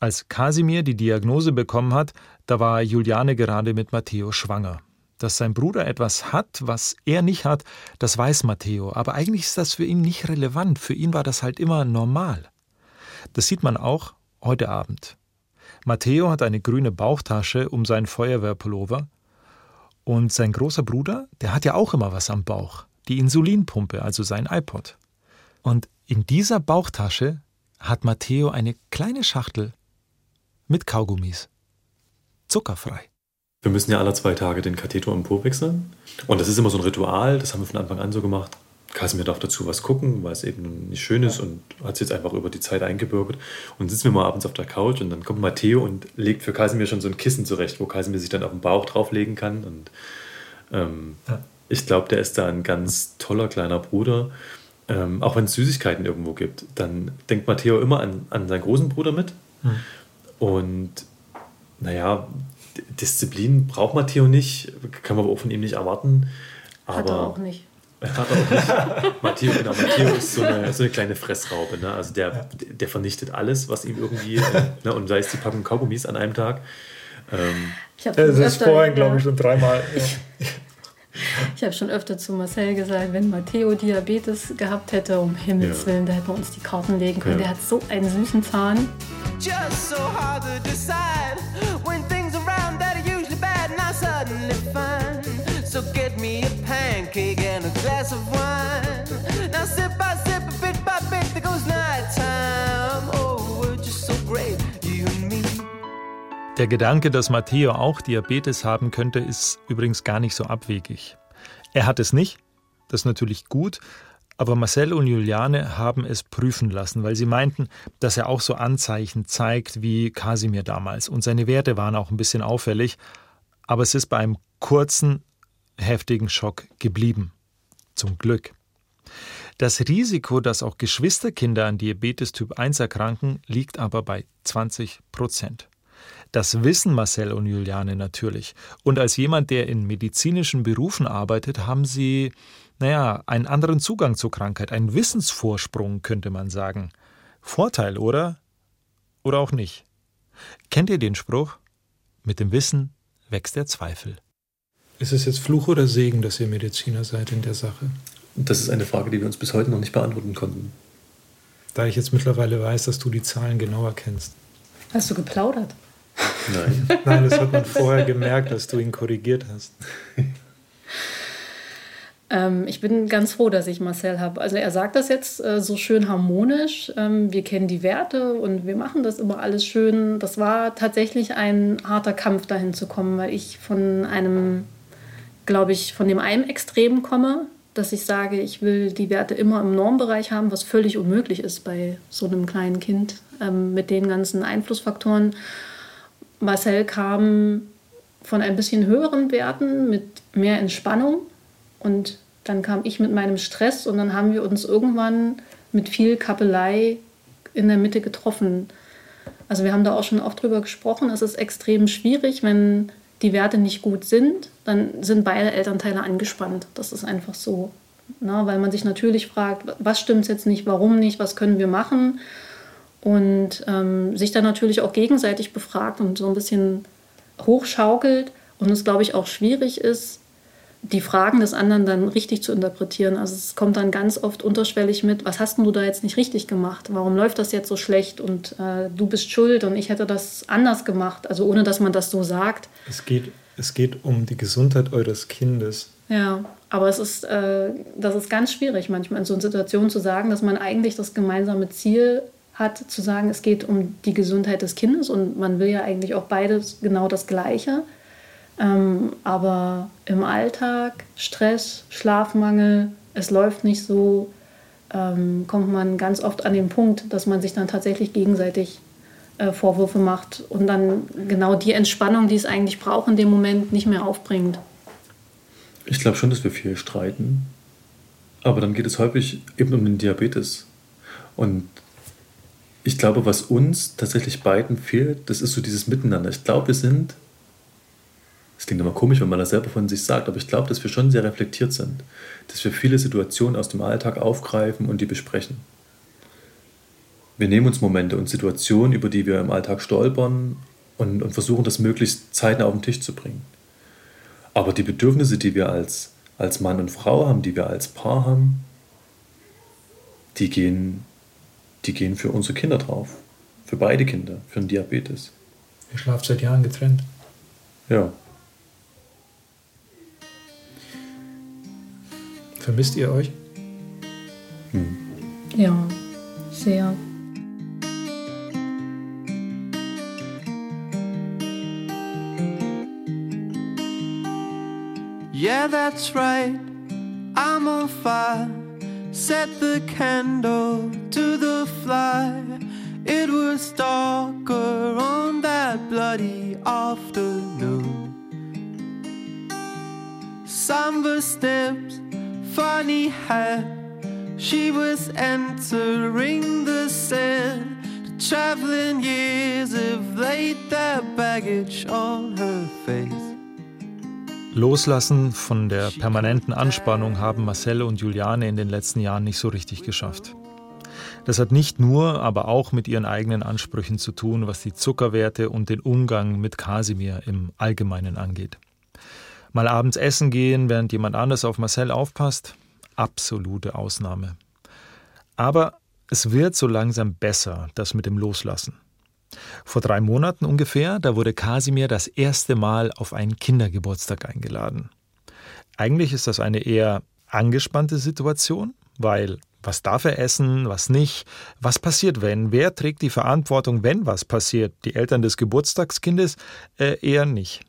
Als Kasimir die Diagnose bekommen hat, da war Juliane gerade mit Matteo schwanger. Dass sein Bruder etwas hat, was er nicht hat, das weiß Matteo, aber eigentlich ist das für ihn nicht relevant. Für ihn war das halt immer normal. Das sieht man auch heute Abend. Matteo hat eine grüne Bauchtasche um seinen Feuerwehrpullover und sein großer Bruder, der hat ja auch immer was am Bauch, die Insulinpumpe, also sein iPod. Und in dieser Bauchtasche hat Matteo eine kleine Schachtel mit Kaugummis. Zuckerfrei. Wir müssen ja alle zwei Tage den Katheter im Po wechseln. Und das ist immer so ein Ritual, das haben wir von Anfang an so gemacht. Kasimir darf dazu was gucken, weil es eben nicht schön ist und hat es jetzt einfach über die Zeit eingebürgert. Und sitzen wir mal abends auf der Couch und dann kommt Matteo und legt für Kasimir schon so ein Kissen zurecht, wo Kasimir sich dann auf den Bauch drauflegen kann. Und ähm, ich glaube, der ist da ein ganz toller kleiner Bruder. Ähm, auch wenn es Süßigkeiten irgendwo gibt, dann denkt Matteo immer an, an seinen großen Bruder mit. Und naja, Disziplin braucht Matteo nicht, kann man aber auch von ihm nicht erwarten. Aber Hat er auch nicht. Hat auch nicht. Matteo, genau, Matteo ist so eine, so eine kleine Fressraube. Ne? Also der, der vernichtet alles, was ihm irgendwie, äh, ne? und sei es die Packung Kaugummis an einem Tag. Ähm, Ich Das schon, ist vorhin, glaube ich, schon dreimal. Ja. Ich habe schon öfter zu Marcel gesagt, wenn Matteo Diabetes gehabt hätte, um Himmels Ja. Willen, da hätten wir uns die Karten legen können. Ja. Der hat so einen süßen Zahn. Just so hard to decide of wine. Now sip by sip, bit by bit, there goes nighttime. Oh, we're just so great, you and me. Der Gedanke, dass Matteo auch Diabetes haben könnte, ist übrigens gar nicht so abwegig. Er hat es nicht, das ist natürlich gut, aber Marcel und Juliane haben es prüfen lassen, weil sie meinten, dass er auch so Anzeichen zeigt wie Kasimir damals. Und seine Werte waren auch ein bisschen auffällig, aber es ist bei einem kurzen, heftigen Schock geblieben. Zum Glück. Das Risiko, dass auch Geschwisterkinder an Diabetes Typ 1 erkranken, liegt aber bei 20 Prozent. Das wissen Marcel und Juliane natürlich. Und als jemand, der in medizinischen Berufen arbeitet, haben sie, naja, einen anderen Zugang zur Krankheit, einen Wissensvorsprung, könnte man sagen. Vorteil, oder? Oder auch nicht. Kennt ihr den Spruch? Mit dem Wissen wächst der Zweifel. Ist es jetzt Fluch oder Segen, dass ihr Mediziner seid in der Sache? das ist eine Frage, die wir uns bis heute noch nicht beantworten konnten. Da ich jetzt mittlerweile weiß, dass du die Zahlen genauer kennst. Hast du geplaudert? Nein. Nein, das hat man vorher gemerkt, dass du ihn korrigiert hast. Ähm, ich bin ganz froh, dass ich Marcel habe. Also er sagt das jetzt äh, so schön harmonisch. Ähm, wir kennen die Werte und wir machen das immer alles schön. Das war tatsächlich ein harter Kampf, dahin zu kommen, weil ich von einem, glaube ich, von dem einen Extrem komme, dass ich sage, ich will die Werte immer im Normbereich haben, was völlig unmöglich ist bei so einem kleinen Kind ähm, mit den ganzen Einflussfaktoren. Marcel kam von ein bisschen höheren Werten mit mehr Entspannung und dann kam ich mit meinem Stress und dann haben wir uns irgendwann mit viel Kappelei in der Mitte getroffen. Also wir haben da auch schon oft drüber gesprochen. Es ist extrem schwierig, wenn die Werte nicht gut sind, dann sind beide Elternteile angespannt. Das ist einfach so. Ne? Weil man sich natürlich fragt, was stimmt jetzt nicht, warum nicht, was können wir machen? Und ähm, sich dann natürlich auch gegenseitig befragt und so ein bisschen hochschaukelt. Und es, glaube ich, auch schwierig ist, die Fragen des anderen dann richtig zu interpretieren. Also es kommt dann ganz oft unterschwellig mit, was hast du da jetzt nicht richtig gemacht? Warum läuft das jetzt so schlecht? Und äh, du bist schuld und ich hätte das anders gemacht. Also ohne dass man das so sagt. Es geht, es geht um die Gesundheit eures Kindes. Ja, aber es ist, äh, das ist ganz schwierig manchmal in so einer Situation zu sagen, dass man eigentlich das gemeinsame Ziel hat, zu sagen, es geht um die Gesundheit des Kindes und man will ja eigentlich auch beides genau das Gleiche. Ähm, aber im Alltag, Stress, Schlafmangel, es läuft nicht so, ähm, kommt man ganz oft an den Punkt, dass man sich dann tatsächlich gegenseitig äh, Vorwürfe macht und dann genau die Entspannung, die es eigentlich braucht, in dem Moment nicht mehr aufbringt. Ich glaube schon, dass wir viel streiten. Aber dann geht es häufig eben um den Diabetes. Und ich glaube, was uns tatsächlich beiden fehlt, das ist so dieses Miteinander. Ich glaube, wir sind das klingt immer komisch, wenn man das selber von sich sagt, aber ich glaube, dass wir schon sehr reflektiert sind. Dass wir viele Situationen aus dem Alltag aufgreifen und die besprechen. Wir nehmen uns Momente und Situationen, über die wir im Alltag stolpern und, und versuchen, das möglichst zeitnah auf den Tisch zu bringen. Aber die Bedürfnisse, die wir als, als Mann und Frau haben, die wir als Paar haben, die gehen, die gehen für unsere Kinder drauf. Für beide Kinder, für den Diabetes. Ihr schlaft seit Jahren getrennt. Ja. Vermisst ihr euch? Hm. Ja, sehr. Yeah, that's right. I'm on fire. Set the candle to the fire. It was darker on that bloody afternoon. Samba steps funny hat. She was entering the sand. Traveling years have laid their baggage on her face. Loslassen von der permanenten Anspannung haben Marcel und Juliane in den letzten Jahren nicht so richtig geschafft. Das hat nicht nur, aber auch mit ihren eigenen Ansprüchen zu tun, was die Zuckerwerte und den Umgang mit Kasimir im Allgemeinen angeht. Mal abends essen gehen, während jemand anders auf Marcel aufpasst, absolute Ausnahme. Aber es wird so langsam besser, das mit dem Loslassen. Vor drei Monaten ungefähr, da wurde Kasimir das erste Mal auf einen Kindergeburtstag eingeladen. Eigentlich ist das eine eher angespannte Situation, weil was darf er essen, was nicht, was passiert wenn, wer trägt die Verantwortung, wenn was passiert, die Eltern des Geburtstagskindes äh, eher nicht.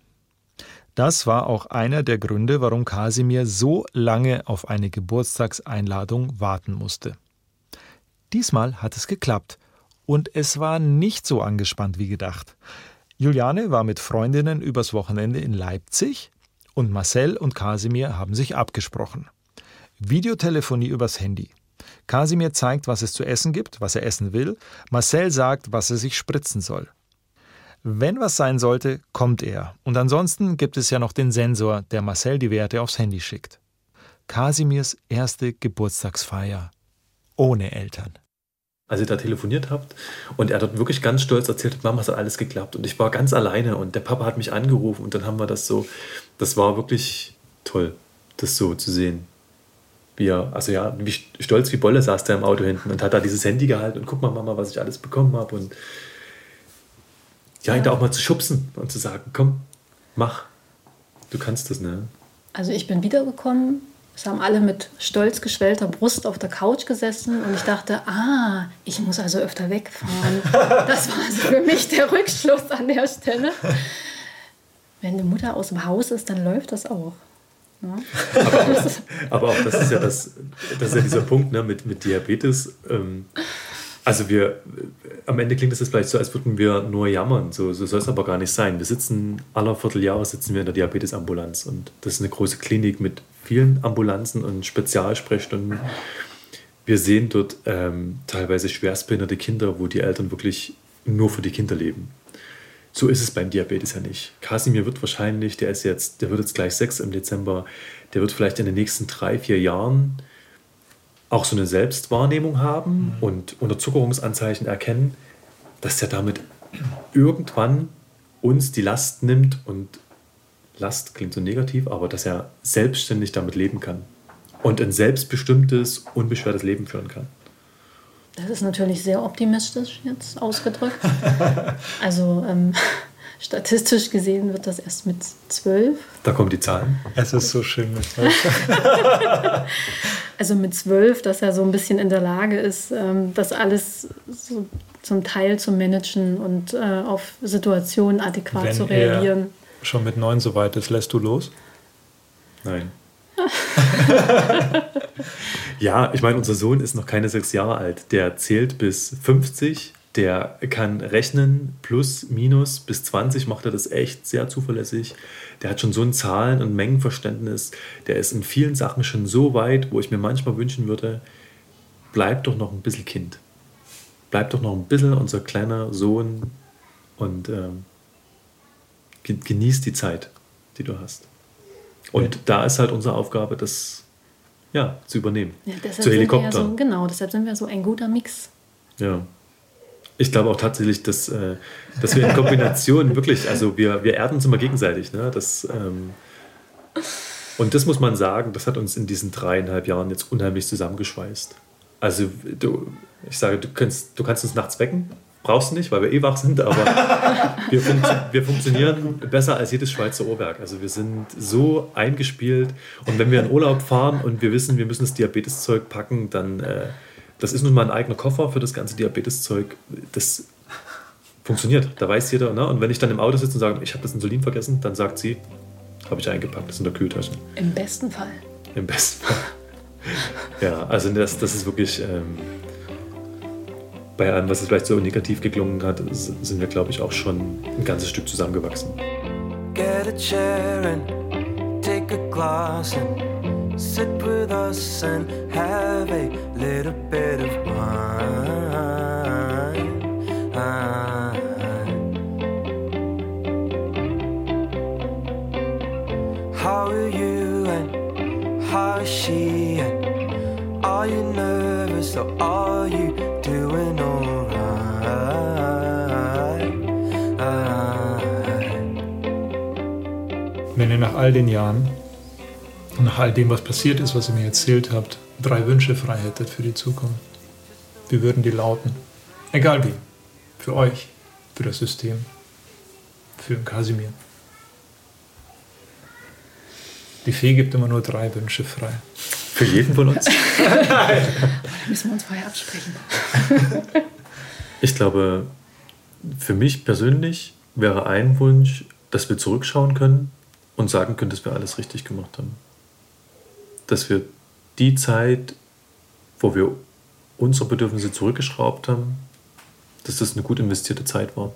Das war auch einer der Gründe, warum Kasimir so lange auf eine Geburtstagseinladung warten musste. Diesmal hat es geklappt und es war nicht so angespannt wie gedacht. Juliane war mit Freundinnen übers Wochenende in Leipzig und Marcel und Kasimir haben sich abgesprochen. Videotelefonie übers Handy. Kasimir zeigt, was es zu essen gibt, was er essen will. Marcel sagt, was er sich spritzen soll. Wenn was sein sollte, kommt er. Und ansonsten gibt es ja noch den Sensor, der Marcel die Werte aufs Handy schickt. Kasimirs erste Geburtstagsfeier. Ohne Eltern. Als ihr da telefoniert habt und er dort wirklich ganz stolz erzählt hat, Mama, es hat alles geklappt. Und ich war ganz alleine und der Papa hat mich angerufen und dann haben wir das so, das war wirklich toll, das so zu sehen. Wie er, also ja, wie stolz wie Bolle saß der im Auto hinten und hat da dieses Handy gehalten und guck mal, Mama, was ich alles bekommen habe. Und ja, ihn da auch mal zu schubsen und zu sagen, komm, mach, du kannst das, ne? Also ich bin wiedergekommen, es haben alle mit stolz geschwellter Brust auf der Couch gesessen und ich dachte, ah, ich muss also öfter wegfahren. Das war also für mich der Rückschluss an der Stelle. Wenn die Mutter aus dem Haus ist, dann läuft das auch. Ja. Aber, auch, aber auch das ist ja das, das ist ja dieser Punkt ne, mit, mit Diabetes. Ähm, also wir, am Ende klingt es jetzt vielleicht so, als würden wir nur jammern. So, so soll es aber gar nicht sein. Wir sitzen, aller Vierteljahre sitzen wir in der Diabetesambulanz und das ist eine große Klinik mit vielen Ambulanzen und Spezialsprechstunden. Wir sehen dort ähm, teilweise schwerstbehinderte Kinder, wo die Eltern wirklich nur für die Kinder leben. So ist es beim Diabetes ja nicht. Kasimir wird wahrscheinlich, der ist jetzt, der wird jetzt gleich sechs im Dezember, der wird vielleicht in den nächsten drei, vier Jahren auch so eine Selbstwahrnehmung haben mhm. und Unterzuckerungsanzeichen erkennen, dass er damit irgendwann uns die Last nimmt und Last klingt so negativ, aber dass er selbstständig damit leben kann und ein selbstbestimmtes, unbeschwertes Leben führen kann. Das ist natürlich sehr optimistisch jetzt ausgedrückt. also ähm, statistisch gesehen wird das erst mit zwölf. Da kommen die Zahlen. Es ist so schön mit zwölf. also mit zwölf, dass er so ein bisschen in der Lage ist, ähm, das alles so zum Teil zu managen und äh, auf Situationen adäquat Wenn zu reagieren. Er schon mit neun so weit ist, lässt du los? Nein. ja, ich meine, unser Sohn ist noch keine sechs Jahre alt. Der zählt bis 50, der kann rechnen, plus, minus, bis 20 macht er das echt sehr zuverlässig. Der hat schon so ein Zahlen- und Mengenverständnis. Der ist in vielen Sachen schon so weit, wo ich mir manchmal wünschen würde, bleib doch noch ein bisschen Kind. Bleib doch noch ein bisschen unser kleiner Sohn und ähm, genieß die Zeit, die du hast. Und da ist halt unsere Aufgabe, das ja, zu übernehmen. Ja, zu Helikopter. So, genau, deshalb sind wir so ein guter Mix. Ja. Ich glaube auch tatsächlich, dass, äh, dass wir in Kombination wirklich, also wir, wir erden uns immer gegenseitig. Ne? Das, ähm, und das muss man sagen, das hat uns in diesen dreieinhalb Jahren jetzt unheimlich zusammengeschweißt. Also du, ich sage, du kannst, du kannst uns nachts wecken, brauchst du nicht, weil wir eh wach sind, aber wir, funkt, wir funktionieren besser als jedes Schweizer Uhrwerk. Also wir sind so eingespielt und wenn wir in Urlaub fahren und wir wissen, wir müssen das Diabeteszeug packen, dann äh, das ist nun mal ein eigener Koffer für das ganze Diabeteszeug. Das funktioniert, da weiß jeder. Ne? Und wenn ich dann im Auto sitze und sage, ich habe das Insulin vergessen, dann sagt sie, habe ich eingepackt, das ist in der Kühltasche. Im besten Fall. Im besten Fall. ja, also das, das ist wirklich... Ähm, bei allem, was es vielleicht so negativ geklungen hat, sind wir, glaube ich, auch schon ein ganzes Stück zusammengewachsen. Get a chair and take a glass and sit with us and have a little bit of wine. How are you and how is she and are you nervous or are you doing alright? Wenn ihr nach all den Jahren und nach all dem, was passiert ist, was ihr mir erzählt habt, drei Wünsche frei hättet für die Zukunft, wie würden die lauten? Egal wie. Für euch, für das System, für Kasimir. Die Fee gibt immer nur drei Wünsche frei. Für jeden von uns? müssen wir uns vorher absprechen. ich glaube, für mich persönlich wäre ein Wunsch, dass wir zurückschauen können und sagen können, dass wir alles richtig gemacht haben. Dass wir die Zeit, wo wir unsere Bedürfnisse zurückgeschraubt haben, dass das eine gut investierte Zeit war.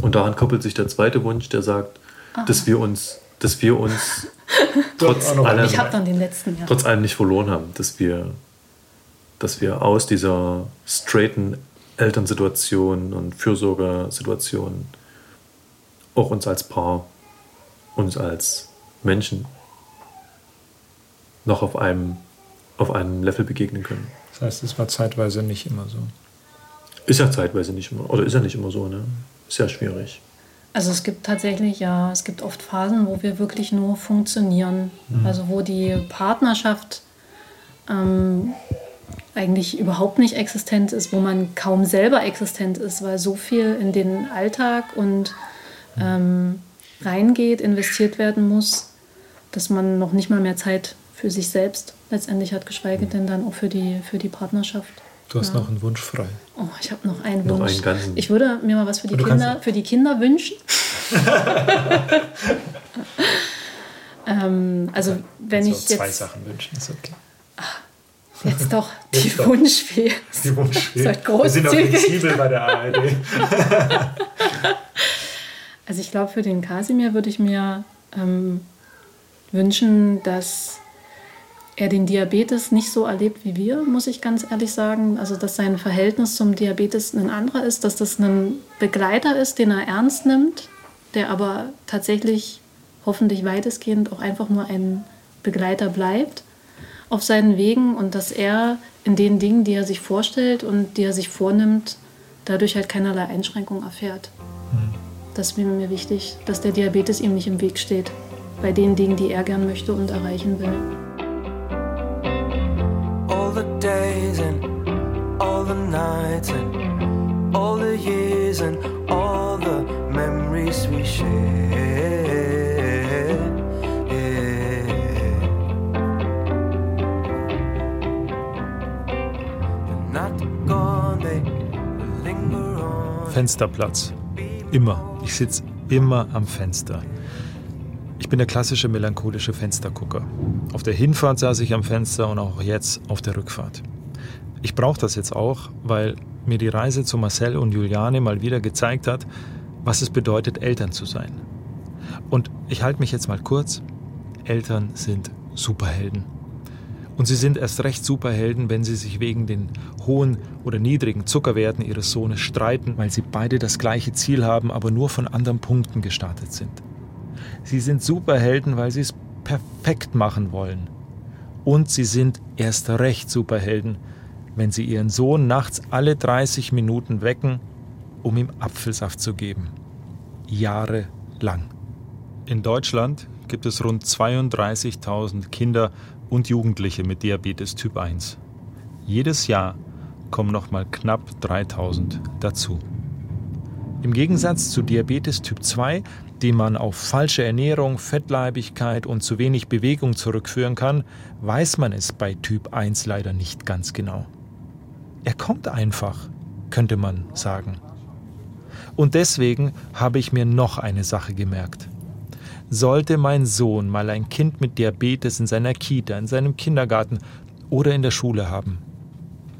Und daran koppelt sich der zweite Wunsch, der sagt, Aha. dass wir uns, dass wir uns trotz allem, letzten, ja. trotz allem nicht verloren haben, dass wir, dass wir aus dieser straighten Elternsituation und Fürsorgesituation auch uns als Paar, uns als Menschen noch auf einem, auf einem Level begegnen können. Das heißt, es war zeitweise nicht immer so. Ist ja zeitweise nicht immer, oder ist ja nicht immer so, ne? Ist ja schwierig. Also es gibt tatsächlich, ja, es gibt oft Phasen, wo wir wirklich nur funktionieren. Mhm. Also wo die Partnerschaft ähm, eigentlich überhaupt nicht existent ist, wo man kaum selber existent ist, weil so viel in den Alltag und ähm, reingeht, investiert werden muss, dass man noch nicht mal mehr Zeit für sich selbst letztendlich hat, geschweige denn dann auch für die, für die Partnerschaft. Du hast ja. noch einen Wunsch frei. Oh, ich habe noch einen noch Wunsch. Einen ganzen. Ich würde mir mal was für die, Kinder, für die Kinder wünschen. ähm, also wenn also ich zwei jetzt, Sachen wünschen, ist okay. Ach, jetzt doch die Wunschfee. Die Wunschfee. Wir sind auch flexibel bei der ARD. Also ich glaube, für den Kasimir würde ich mir ähm, wünschen, dass er den Diabetes nicht so erlebt wie wir, muss ich ganz ehrlich sagen. Also, dass sein Verhältnis zum Diabetes ein anderer ist, dass das ein Begleiter ist, den er ernst nimmt, der aber tatsächlich hoffentlich weitestgehend auch einfach nur ein Begleiter bleibt auf seinen Wegen und dass er in den Dingen, die er sich vorstellt und die er sich vornimmt, dadurch halt keinerlei Einschränkung erfährt. Das wäre mir wichtig, dass der Diabetes ihm nicht im Weg steht bei den Dingen, die er gern möchte und erreichen will. The days and all the nights and all the years and all the memories we on. Fensterplatz. Immer. Ich sitze immer am Fenster. Ich bin der klassische melancholische Fenstergucker. Auf der Hinfahrt saß ich am Fenster und auch jetzt auf der Rückfahrt. Ich brauche das jetzt auch, weil mir die Reise zu Marcel und Juliane mal wieder gezeigt hat, was es bedeutet, Eltern zu sein. Und ich halte mich jetzt mal kurz. Eltern sind Superhelden. Und sie sind erst recht Superhelden, wenn sie sich wegen den hohen oder niedrigen Zuckerwerten ihres Sohnes streiten, weil sie beide das gleiche Ziel haben, aber nur von anderen Punkten gestartet sind. Sie sind Superhelden, weil sie es perfekt machen wollen. Und sie sind erst recht Superhelden, wenn sie ihren Sohn nachts alle 30 Minuten wecken, um ihm Apfelsaft zu geben. Jahrelang. In Deutschland gibt es rund 32.000 Kinder und Jugendliche mit Diabetes Typ 1. Jedes Jahr kommen noch mal knapp 3000 dazu. Im Gegensatz zu Diabetes Typ 2, den man auf falsche Ernährung, Fettleibigkeit und zu wenig Bewegung zurückführen kann, weiß man es bei Typ 1 leider nicht ganz genau. Er kommt einfach, könnte man sagen. Und deswegen habe ich mir noch eine Sache gemerkt. Sollte mein Sohn mal ein Kind mit Diabetes in seiner Kita, in seinem Kindergarten oder in der Schule haben,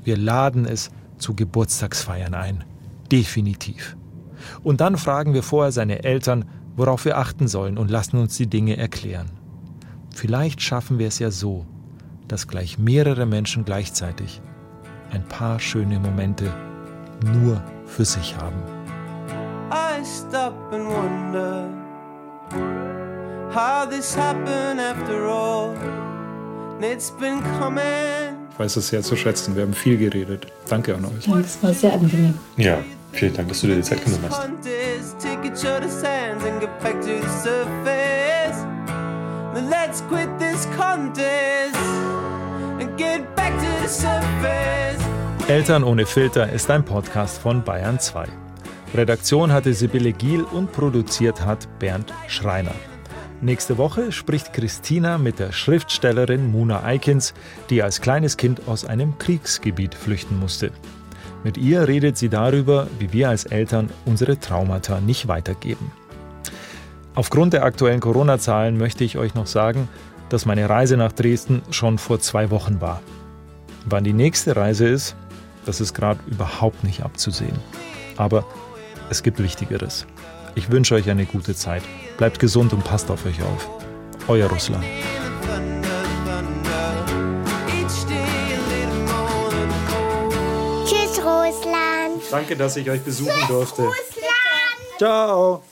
wir laden es zu Geburtstagsfeiern ein. Definitiv. Und dann fragen wir vorher seine Eltern, worauf wir achten sollen und lassen uns die Dinge erklären. Vielleicht schaffen wir es ja so, dass gleich mehrere Menschen gleichzeitig ein paar schöne Momente nur für sich haben. I stop and wonder how this happened after all. And it's been coming. Ich weiß es sehr zu schätzen. Wir haben viel geredet. Danke an euch. Ja, das war sehr angenehm. Ja, vielen Dank, dass du dir die Zeit genommen hast. Let's quit this contest and get back to the surface. Eltern ohne Filter ist ein Podcast von Bayern 2. Redaktion hatte Sibylle Giel und produziert hat Bernd Schreiner. Nächste Woche spricht Christina mit der Schriftstellerin Muna Eikins, die als kleines Kind aus einem Kriegsgebiet flüchten musste. Mit ihr redet sie darüber, wie wir als Eltern unsere Traumata nicht weitergeben. Aufgrund der aktuellen Corona-Zahlen möchte ich euch noch sagen, dass meine Reise nach Dresden schon vor zwei Wochen war. Wann die nächste Reise ist, das ist gerade überhaupt nicht abzusehen. Aber es gibt Wichtigeres. Ich wünsche euch eine gute Zeit. Bleibt gesund und passt auf euch auf. Euer Russland. Russland. Danke, dass ich euch besuchen durfte. Russland. Ciao.